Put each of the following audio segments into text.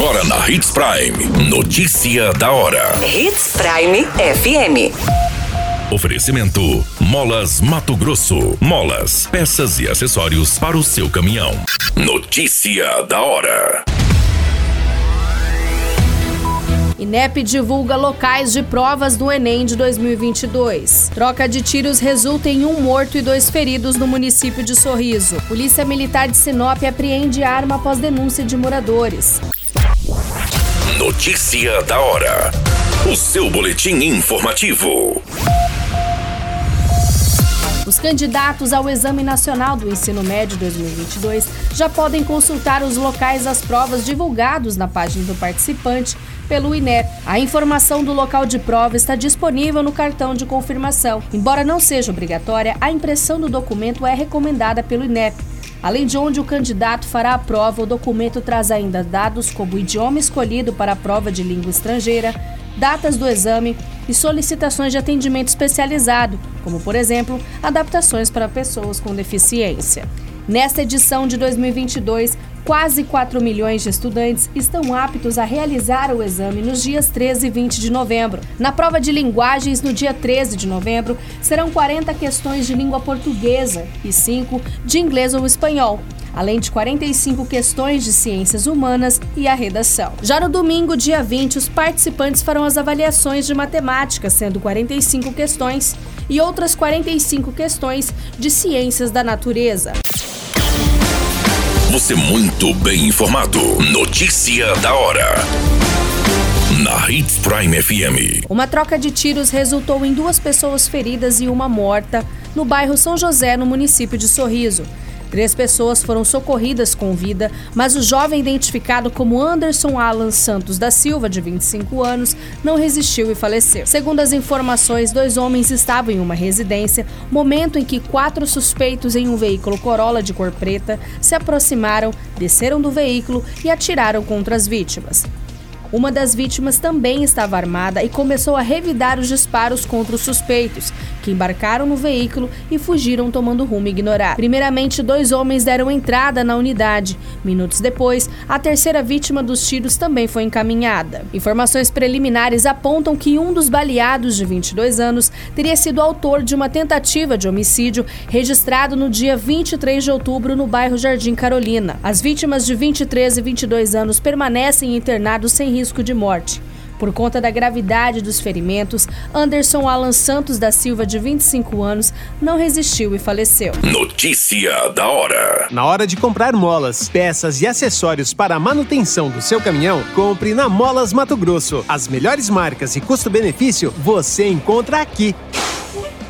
Agora na Hits Prime. Notícia da hora. Hits Prime FM. Oferecimento: Molas Mato Grosso. Molas, peças e acessórios para o seu caminhão. Notícia da hora. INEP divulga locais de provas do Enem de 2022. Troca de tiros resulta em um morto e dois feridos no município de Sorriso. Polícia Militar de Sinop apreende arma após denúncia de moradores. Notícia da hora. O seu boletim informativo. Os candidatos ao Exame Nacional do Ensino Médio 2022 já podem consultar os locais das provas divulgados na página do participante pelo INEP. A informação do local de prova está disponível no cartão de confirmação. Embora não seja obrigatória, a impressão do documento é recomendada pelo INEP. Além de onde o candidato fará a prova, o documento traz ainda dados como o idioma escolhido para a prova de língua estrangeira, datas do exame e solicitações de atendimento especializado, como, por exemplo, adaptações para pessoas com deficiência. Nesta edição de 2022, quase 4 milhões de estudantes estão aptos a realizar o exame nos dias 13 e 20 de novembro. Na prova de linguagens, no dia 13 de novembro, serão 40 questões de língua portuguesa e 5 de inglês ou espanhol além de 45 questões de ciências humanas e a redação. Já no domingo, dia 20, os participantes farão as avaliações de matemática, sendo 45 questões, e outras 45 questões de ciências da natureza. Você muito bem informado. Notícia da hora. Na Hits Prime FM. Uma troca de tiros resultou em duas pessoas feridas e uma morta no bairro São José, no município de Sorriso. Três pessoas foram socorridas com vida, mas o jovem identificado como Anderson Alan Santos da Silva, de 25 anos, não resistiu e faleceu. Segundo as informações, dois homens estavam em uma residência, momento em que quatro suspeitos em um veículo Corolla de cor preta se aproximaram, desceram do veículo e atiraram contra as vítimas. Uma das vítimas também estava armada e começou a revidar os disparos contra os suspeitos, que embarcaram no veículo e fugiram tomando rumo ignorado. Primeiramente, dois homens deram entrada na unidade. Minutos depois, a terceira vítima dos tiros também foi encaminhada. Informações preliminares apontam que um dos baleados, de 22 anos, teria sido autor de uma tentativa de homicídio registrado no dia 23 de outubro no bairro Jardim Carolina. As vítimas de 23 e 22 anos permanecem internados sem risco de morte. Por conta da gravidade dos ferimentos, Anderson Alan Santos da Silva, de 25 anos, não resistiu e faleceu. Notícia da hora. Na hora de comprar molas, peças e acessórios para a manutenção do seu caminhão, compre na Molas Mato Grosso. As melhores marcas e custo-benefício você encontra aqui.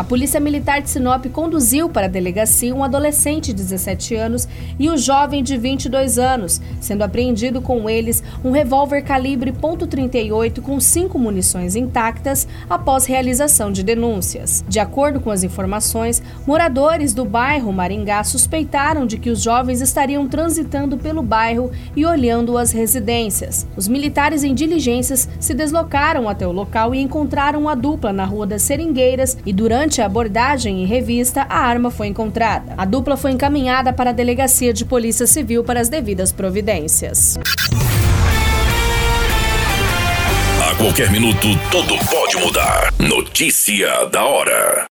A Polícia Militar de Sinop conduziu para a delegacia um adolescente de 17 anos e um jovem de 22 anos, sendo apreendido com eles um revólver calibre .38 com cinco munições intactas após realização de denúncias. De acordo com as informações, moradores do bairro Maringá suspeitaram de que os jovens estariam transitando pelo bairro e olhando as residências. Os militares em diligências se deslocaram até o local e encontraram a dupla na Rua das Seringueiras e durante Durante a abordagem e revista, a arma foi encontrada. A dupla foi encaminhada para a Delegacia de Polícia Civil para as devidas providências. A qualquer minuto, tudo pode mudar. Notícia da hora.